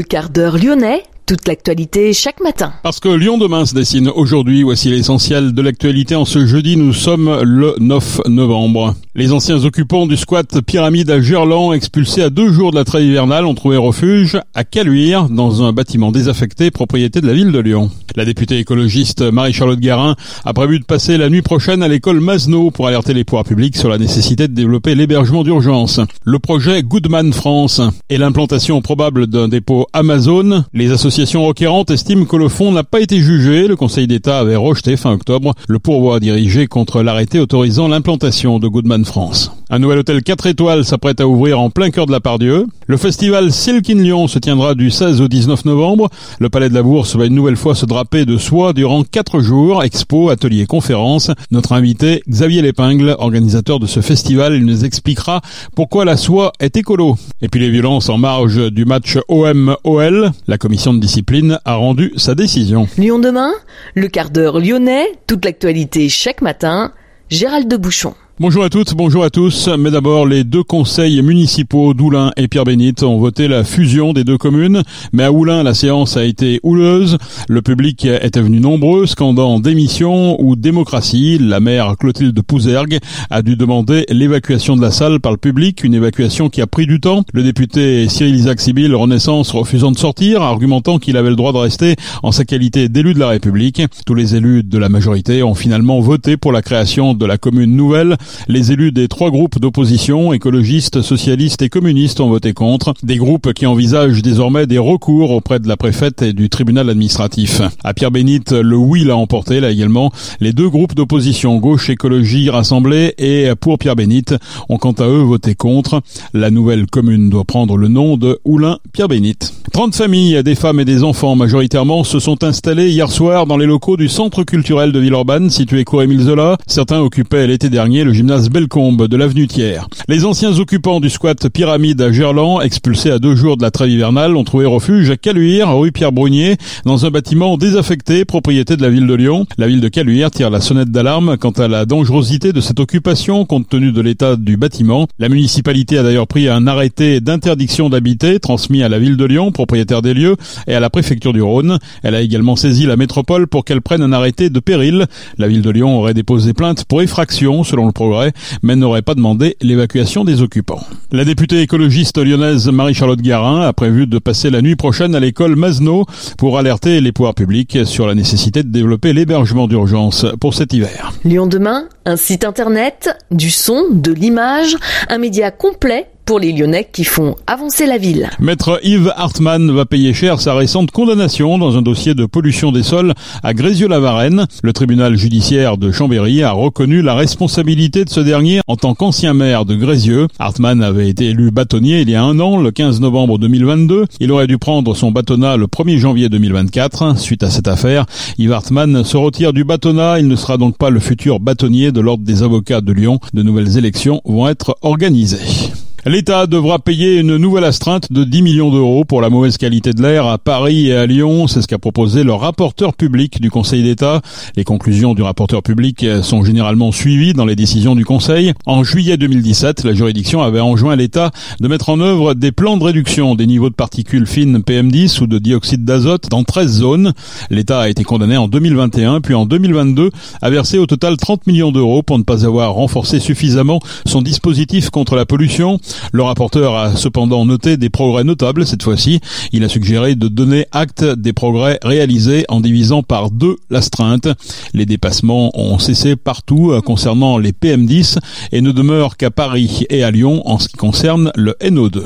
le quart d'heure lyonnais toute l'actualité chaque matin. Parce que Lyon demain se dessine aujourd'hui, voici l'essentiel de l'actualité en ce jeudi, nous sommes le 9 novembre. Les anciens occupants du squat Pyramide à Gerland, expulsés à deux jours de la trêve hivernale, ont trouvé refuge à Caluire, dans un bâtiment désaffecté propriété de la ville de Lyon. La députée écologiste Marie-Charlotte Garin a prévu de passer la nuit prochaine à l'école Masno pour alerter les pouvoirs publics sur la nécessité de développer l'hébergement d'urgence. Le projet Goodman France et l'implantation probable d'un dépôt Amazon, les associations L'association requérante estime que le fonds n'a pas été jugé. Le Conseil d'État avait rejeté fin octobre le pourvoi dirigé contre l'arrêté autorisant l'implantation de Goodman Un nouvel hôtel 4 étoiles s'apprête à ouvrir en plein cœur de la Pardieu. Le festival Silk in Lyon se tiendra du 16 au 19 novembre. Le Palais de la Bourse va une nouvelle fois se draper de soie durant 4 jours. Expo, ateliers, conférences. Notre invité, Xavier Lépingle, organisateur de ce festival, il nous expliquera pourquoi la soie est écolo. Et puis les violences en marge du match OM-OL. La commission de discipline a rendu sa décision. Lyon demain, le quart d'heure lyonnais, toute l'actualité chaque matin, Gérald de Bouchon. Bonjour à toutes, bonjour à tous. Mais d'abord, les deux conseils municipaux d'Oulin et Pierre-Bénite ont voté la fusion des deux communes. Mais à Oulin, la séance a été houleuse. Le public était venu nombreux, scandant démission ou démocratie. La maire Clotilde Pouzergue a dû demander l'évacuation de la salle par le public, une évacuation qui a pris du temps. Le député Cyril Isaac Sibyl, Renaissance, refusant de sortir, argumentant qu'il avait le droit de rester en sa qualité d'élu de la République. Tous les élus de la majorité ont finalement voté pour la création de la commune nouvelle les élus des trois groupes d'opposition, écologistes, socialistes et communistes, ont voté contre. Des groupes qui envisagent désormais des recours auprès de la préfète et du tribunal administratif. À Pierre-Bénite, le oui l'a emporté, là également. Les deux groupes d'opposition, gauche, écologie, rassemblés et pour Pierre-Bénite, ont quant à eux voté contre. La nouvelle commune doit prendre le nom de Oulin-Pierre-Bénite. 30 familles, des femmes et des enfants majoritairement, se sont installées hier soir dans les locaux du centre culturel de Villeurbanne, situé cour Émile Zola. Certains occupaient l'été dernier le gymnase Bellecombe de l'avenue Thiers. Les anciens occupants du squat Pyramide à Gerland, expulsés à deux jours de la trêve hivernale, ont trouvé refuge à Caluire, rue Pierre-Brunier, dans un bâtiment désaffecté, propriété de la ville de Lyon. La ville de Caluire tire la sonnette d'alarme quant à la dangerosité de cette occupation compte tenu de l'état du bâtiment. La municipalité a d'ailleurs pris un arrêté d'interdiction d'habiter transmis à la ville de Lyon, propriétaire des lieux, et à la préfecture du Rhône. Elle a également saisi la métropole pour qu'elle prenne un arrêté de péril. La ville de Lyon aurait déposé plainte pour effraction selon le mais n'aurait pas demandé l'évacuation des occupants. La députée écologiste lyonnaise Marie-Charlotte Garin a prévu de passer la nuit prochaine à l'école Masno pour alerter les pouvoirs publics sur la nécessité de développer l'hébergement d'urgence pour cet hiver. Lyon demain, un site internet, du son, de l'image, un média complet pour les Lyonnais qui font avancer la ville. Maître Yves Hartmann va payer cher sa récente condamnation dans un dossier de pollution des sols à Grézieux-la-Varenne. Le tribunal judiciaire de Chambéry a reconnu la responsabilité de ce dernier en tant qu'ancien maire de Grézieux. Hartmann avait été élu bâtonnier il y a un an, le 15 novembre 2022. Il aurait dû prendre son bâtonnat le 1er janvier 2024. Suite à cette affaire, Yves Hartmann se retire du bâtonnat. Il ne sera donc pas le futur bâtonnier de l'Ordre des avocats de Lyon. De nouvelles élections vont être organisées. L'État devra payer une nouvelle astreinte de 10 millions d'euros pour la mauvaise qualité de l'air à Paris et à Lyon. C'est ce qu'a proposé le rapporteur public du Conseil d'État. Les conclusions du rapporteur public sont généralement suivies dans les décisions du Conseil. En juillet 2017, la juridiction avait enjoint l'État de mettre en œuvre des plans de réduction des niveaux de particules fines PM10 ou de dioxyde d'azote dans 13 zones. L'État a été condamné en 2021 puis en 2022 à verser au total 30 millions d'euros pour ne pas avoir renforcé suffisamment son dispositif contre la pollution. Le rapporteur a cependant noté des progrès notables cette fois-ci. Il a suggéré de donner acte des progrès réalisés en divisant par deux l'astreinte. Les dépassements ont cessé partout euh, concernant les PM10 et ne demeurent qu'à Paris et à Lyon en ce qui concerne le NO2.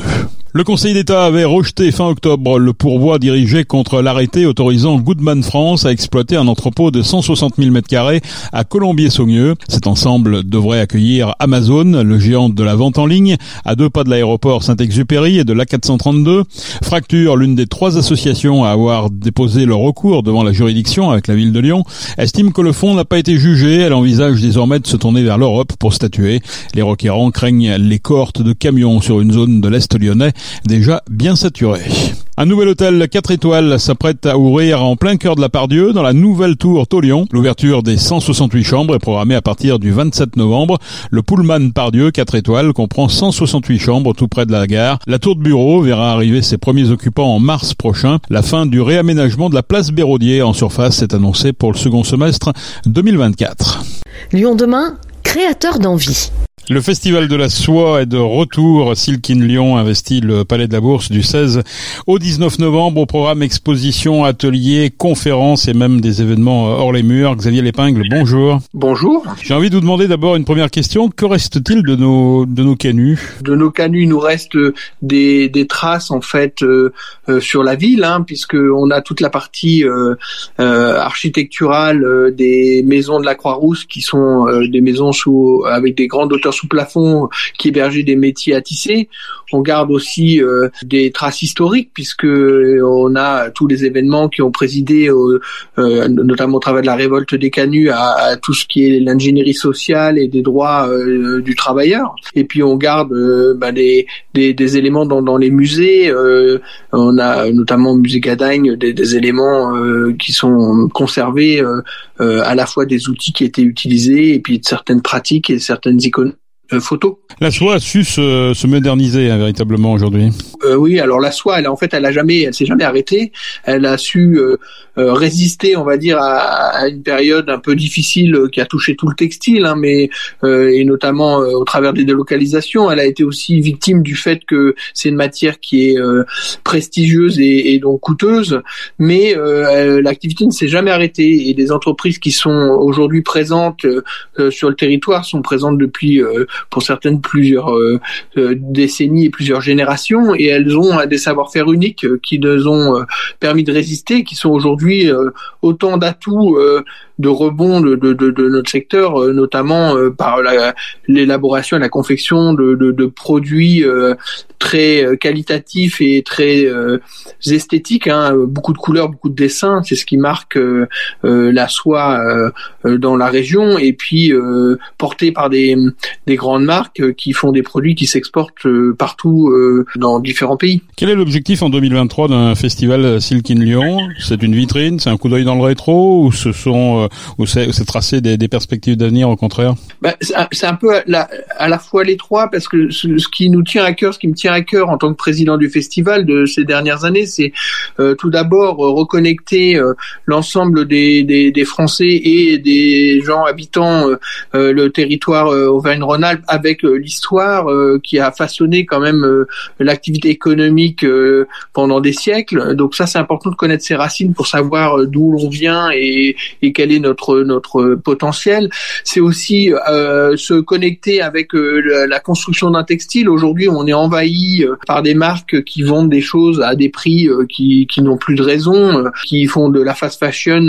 Le Conseil d'État avait rejeté fin octobre le pourvoi dirigé contre l'arrêté autorisant Goodman France à exploiter un entrepôt de 160 000 m2 à Colombier-Saunieux. Cet ensemble devrait accueillir Amazon, le géant de la vente en ligne, à deux pas de l'aéroport Saint-Exupéry et de l'A432. Fracture, l'une des trois associations à avoir déposé le recours devant la juridiction avec la ville de Lyon, estime que le fonds n'a pas été jugé. Elle envisage désormais de se tourner vers l'Europe pour statuer. Les requérants craignent les cohortes de camions sur une zone de l'Est lyonnais déjà bien saturé. Un nouvel hôtel 4 étoiles s'apprête à ouvrir en plein cœur de la Pardieu dans la nouvelle tour Taulion. L'ouverture des 168 chambres est programmée à partir du 27 novembre. Le Pullman Pardieu 4 étoiles comprend 168 chambres tout près de la gare. La tour de bureau verra arriver ses premiers occupants en mars prochain. La fin du réaménagement de la place Béraudier en surface est annoncée pour le second semestre 2024. Lyon demain, créateur d'envie. Le Festival de la Soie est de retour. Silkin Lyon investit le Palais de la Bourse du 16 au 19 novembre au programme exposition, ateliers, conférences et même des événements hors les murs. Xavier Lépingle, bonjour. Bonjour. J'ai envie de vous demander d'abord une première question. Que reste-t-il de nos, de nos canuts? De nos canuts, il nous reste des, des traces en fait euh, euh, sur la ville, hein, puisque on a toute la partie euh, euh architecturale des maisons de la Croix-Rousse qui sont des maisons sous avec des grandes hauteurs sous plafond qui hébergeait des métiers à tisser. On garde aussi euh, des traces historiques puisque on a tous les événements qui ont présidé, euh, notamment au travers de la révolte des canuts, à, tout ce qui est l'ingénierie sociale et des droits euh, du travailleur. Et puis on garde bah, des, des, éléments dans, dans les musées. on a notamment au musée Gadagne des, des éléments qui sont conservés, à la fois des outils qui étaient utilisés et puis certaines pratiques et certaines icônes euh, photo. La soie a su se, moderniser hein, véritablement aujourd'hui. Euh, oui, alors la soie, elle en fait, elle a jamais, elle s'est jamais arrêtée. Elle a su euh, résister, on va dire, à, une période un peu difficile qui a touché tout le textile, hein, mais et notamment au travers des délocalisations. Elle a été aussi victime du fait que c'est une matière qui est prestigieuse et, et, donc coûteuse, mais l'activité ne s'est jamais arrêtée et des entreprises qui sont aujourd'hui présentes sur le territoire sont présentes depuis pour certaines plusieurs euh, euh, décennies et plusieurs générations, et elles ont des savoir-faire uniques euh, qui nous ont permis de résister, qui sont aujourd'hui autant d'atouts de rebond de, de, de, notre secteur, notamment par l'élaboration et la confection de, de produits très qualitatifs et très esthétiques. Hein. Beaucoup de couleurs, beaucoup de dessins, c'est ce qui marque la soie dans la région, et puis porté par des, des grandes marques euh, qui font des produits qui s'exportent euh, partout euh, dans différents pays. Quel est l'objectif en 2023 d'un festival Silk in Lyon? C'est une vitrine, c'est un coup d'œil dans le rétro? Ou ce sont ou c'est tracer des, perspectives d'avenir au contraire bah, C'est un peu à la, fois les trois parce que ce, qui nous tient à cœur, ce qui me tient à cœur en tant que président du festival de ces dernières années, c'est tout d'abord reconnecter l'ensemble des, Français et des gens habitant le territoire Auvergne-Rhône avec euh, l'histoire euh, qui a façonné quand même euh, l'activité économique pendant des siècles. Donc ça, c'est important de connaître ses racines pour savoir d'où l'on vient et, et, quel est notre notre potentiel. C'est aussi se connecter avec la construction d'un textile. Aujourd'hui, on est envahi par des marques qui vendent des choses à des prix qui, qui n'ont plus de raison, qui font de la fast fashion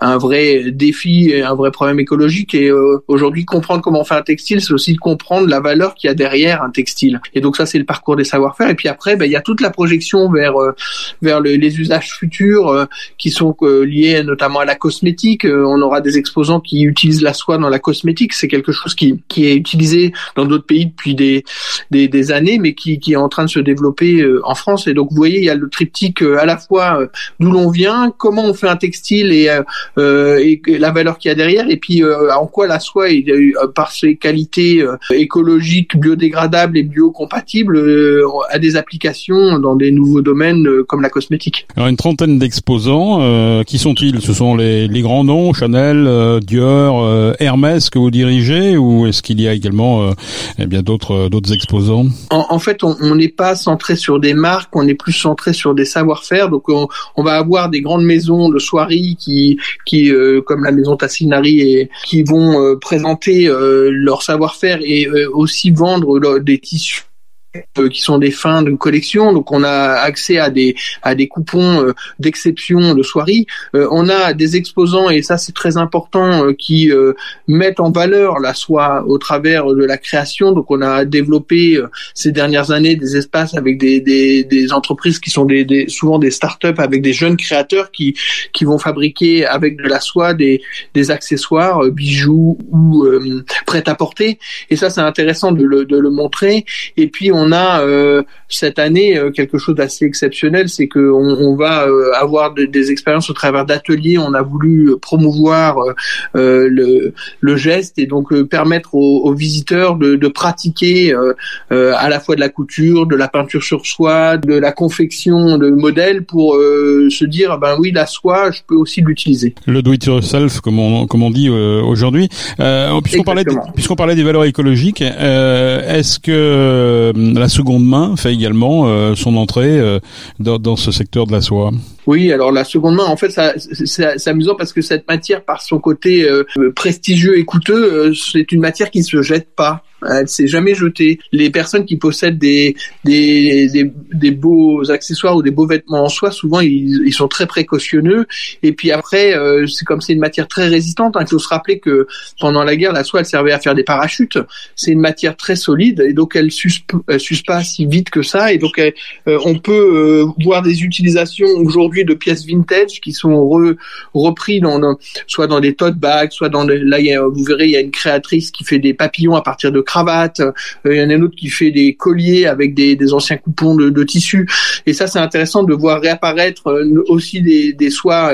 un vrai défi et un vrai problème écologique. Et aujourd'hui, comprendre comment on fait un textile, c'est aussi de comprendre la valeur qu'il y a derrière un textile. Et donc ça, c'est le parcours des savoir-faire. Et puis après, ben, il y a toute la projection vers euh, vers les usages futurs euh, qui sont euh, liés notamment à la cosmétique. On aura des exposants qui utilisent la soie dans la cosmétique. C'est quelque chose qui qui est utilisé dans d'autres pays depuis des, des, des années, mais qui qui est en train de se développer en France. Et donc vous voyez, il y a le triptyque à la fois d'où l'on vient, comment on fait un textile et, et la valeur qu'il y a derrière, et puis en quoi la soie, par ses qualités euh, écologique, biodégradable et biocompatible euh, à des applications dans des nouveaux domaines euh, comme la cosmétique. Alors une trentaine d'exposants, qui sont-ils? Ce sont les, les, grands noms, Chanel, Dior, Hermès que vous dirigez, ou est-ce qu'il y a également eh bien d'autres d'autres exposants? En, en, fait, on n'est pas centré sur des marques, on est plus centré sur des savoir-faire. Donc on, on, va avoir des grandes maisons de soierie qui qui comme la maison Tassinari et qui vont présenter leur savoir-faire et euh, aussi vendre des tissus euh, qui sont des fins de collection. Donc on a accès à des à des coupons euh, d'exception de soirée. Euh, on a des exposants et ça c'est très important qui mettent en valeur la soie au travers de la création. Donc on a développé ces dernières années des espaces avec des des, des entreprises qui sont des, des souvent des start-up avec des jeunes créateurs qui qui vont fabriquer avec de la soie des des accessoires, bijoux ou prêt à porter. Et ça c'est intéressant de le de le montrer. Et puis on on a cette année quelque chose d'assez exceptionnel, c'est que on, va avoir des expériences au travers d'ateliers. On a voulu promouvoir le, le, geste et donc permettre aux, visiteurs de, de pratiquer à la fois de la couture, de la peinture sur soie, de la confection de modèles pour se dire ben oui la soie je peux aussi l'utiliser. Le do it yourself comme on comme on dit aujourd'hui. puisqu'on parlait puisqu'on parlait des valeurs écologiques, est-ce que la seconde main fait également son entrée dans, dans ce secteur de la soie oui, alors la seconde main, en fait, c'est amusant parce que cette matière, par son côté euh, prestigieux et coûteux, euh, c'est une matière qui ne se jette pas. Elle s'est jamais jetée. Les personnes qui possèdent des, des, des, des, beaux accessoires ou des beaux vêtements en soie, souvent ils, ils sont très précautionneux. Et puis après, euh, c'est comme c'est une matière très résistante. Hein, il faut se rappeler que pendant la guerre, la soie elle servait à faire des parachutes. C'est une matière très solide et donc elle s'use pas si vite que ça. Et donc on peut voir des utilisations aujourd'hui de pièces vintage qui sont repris dans, soit dans des tote bags, soit dans là vous verrez il y a une créatrice qui fait des papillons à partir de cravates, euh, il y en a une autre qui fait des colliers avec des, anciens coupons de, tissu et ça c'est intéressant de voir réapparaître euh, aussi des, des soies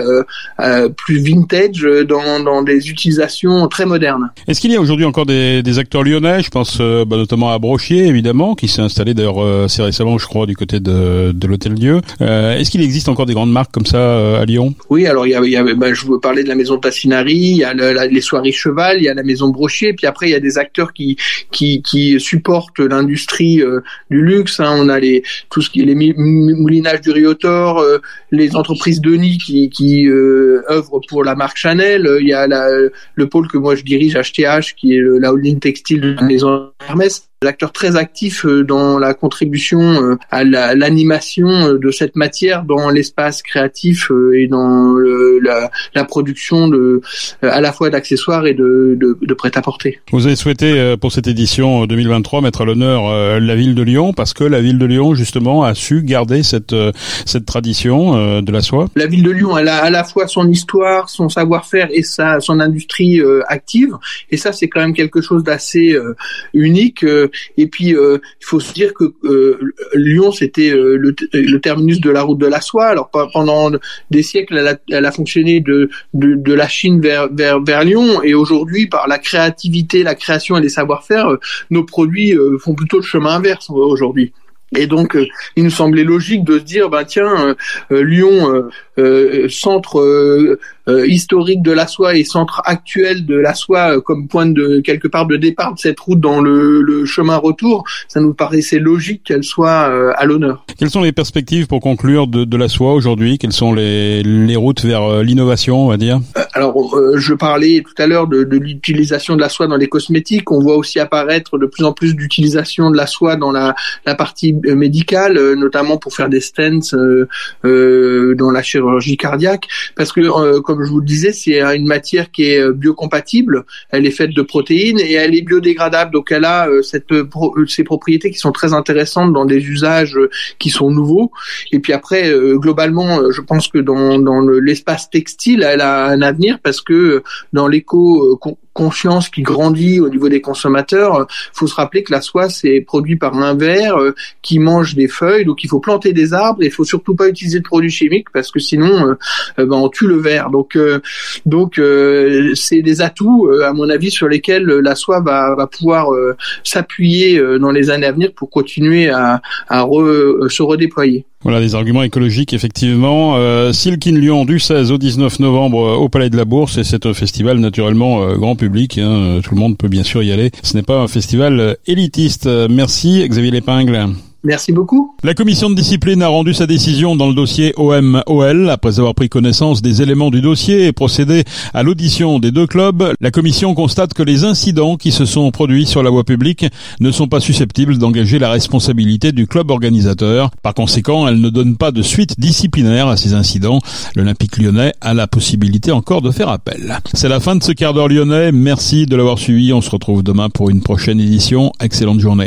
euh, plus vintage dans, des utilisations très modernes. Est-ce qu'il y a aujourd'hui encore des, acteurs lyonnais? Je pense bah, notamment à Brochier évidemment qui s'est installé d'ailleurs assez récemment je crois du côté de, de l'hôtel Dieu. Est-ce qu'il existe encore des grandes marques comme ça euh, à Lyon? Oui, alors il y a, il y a bah, je veux parler de la maison Tassinari, il y a les soirées Cheval, il y a la maison Brochier, puis après il y a des acteurs qui qui, qui supportent l'industrie euh, du luxe. Hein. On a les tout ce qui est les moulinages du Riotor, euh, les entreprises de nid qui qui œuvrent pour la marque Chanel. Il y a la, le pôle que moi je dirige, HTH, qui est la holding textile de la maison Hermès des acteurs très actifs euh, dans la contribution euh, à l'animation euh, de cette matière dans l'espace créatif et dans la, la, production de à la fois d'accessoires et de, de, de prêt-à-porter. Vous avez souhaité pour cette édition 2023 mettre à l'honneur la ville de Lyon parce que la ville de Lyon justement a su garder cette cette tradition de la soie. La ville de Lyon elle a à la fois son histoire, son savoir-faire et sa son industrie active et ça c'est quand même quelque chose d'assez unique et puis, euh, il faut se dire que euh, Lyon, c'était euh, le, terminus de la route de la soie. Alors pendant des siècles, elle a, elle a fonctionné de, de, de, la Chine vers, vers, vers Lyon. Et aujourd'hui, par la créativité, la création et les savoir-faire, nos produits font plutôt le chemin inverse aujourd'hui. Et donc, il nous semblait logique de se dire, ben tiens, Lyon, centre euh, historique de la soie et centre actuel de la soie euh, comme point de quelque part de départ de cette route dans le, le chemin retour, ça nous paraissait logique qu'elle soit euh, à l'honneur. Quelles sont les perspectives pour conclure de, de la soie aujourd'hui? Quelles sont les, les routes vers l'innovation, on va dire? Alors, je parlais tout à l'heure de, de l'utilisation de la soie dans les cosmétiques. On voit aussi apparaître de plus en plus d'utilisation de la soie dans la, la partie médicale, notamment pour faire des stents euh, dans la chirurgie cardiaque, parce que comme comme je vous le disais, c'est une matière qui est euh, biocompatible. Elle est faite de protéines et elle est biodégradable. Donc elle a euh, cette, euh, ces propriétés qui sont très intéressantes dans des usages qui sont nouveaux. Et puis après, globalement, je pense que dans, dans l'espace textile, elle a un avenir parce que dans l'éco conscience qui grandit au niveau des consommateurs. Il faut se rappeler que la soie c'est produit par un ver qui mange des feuilles, donc il faut planter des arbres et il faut surtout pas utiliser de produits chimiques parce que sinon ben, on tue le ver. Donc euh, donc euh, c'est des atouts euh, à mon avis sur lesquels la soie va, pouvoir s'appuyer dans les années à venir pour continuer à se redéployer. Voilà des arguments écologiques effectivement. Euh, Lyon du 16 au 19 novembre au Palais de la Bourse et c'est un festival naturellement grand public. Hein, tout le monde peut bien sûr y aller. Ce n'est pas un festival élitiste. Merci Xavier Lépingle. Merci beaucoup. La commission de discipline a rendu sa décision dans le dossier OM-OL. Après avoir pris connaissance des éléments du dossier et procédé à l'audition des deux clubs, la commission constate que les incidents qui se sont produits sur la voie publique ne sont pas susceptibles d'engager la responsabilité du club organisateur. Par conséquent, elle ne donne pas de suite disciplinaire à ces incidents. L'Olympique lyonnais a la possibilité encore de faire appel. C'est la fin de ce quart d'heure lyonnais. Merci de l'avoir suivi. On se retrouve demain pour une prochaine édition. Excellente journée.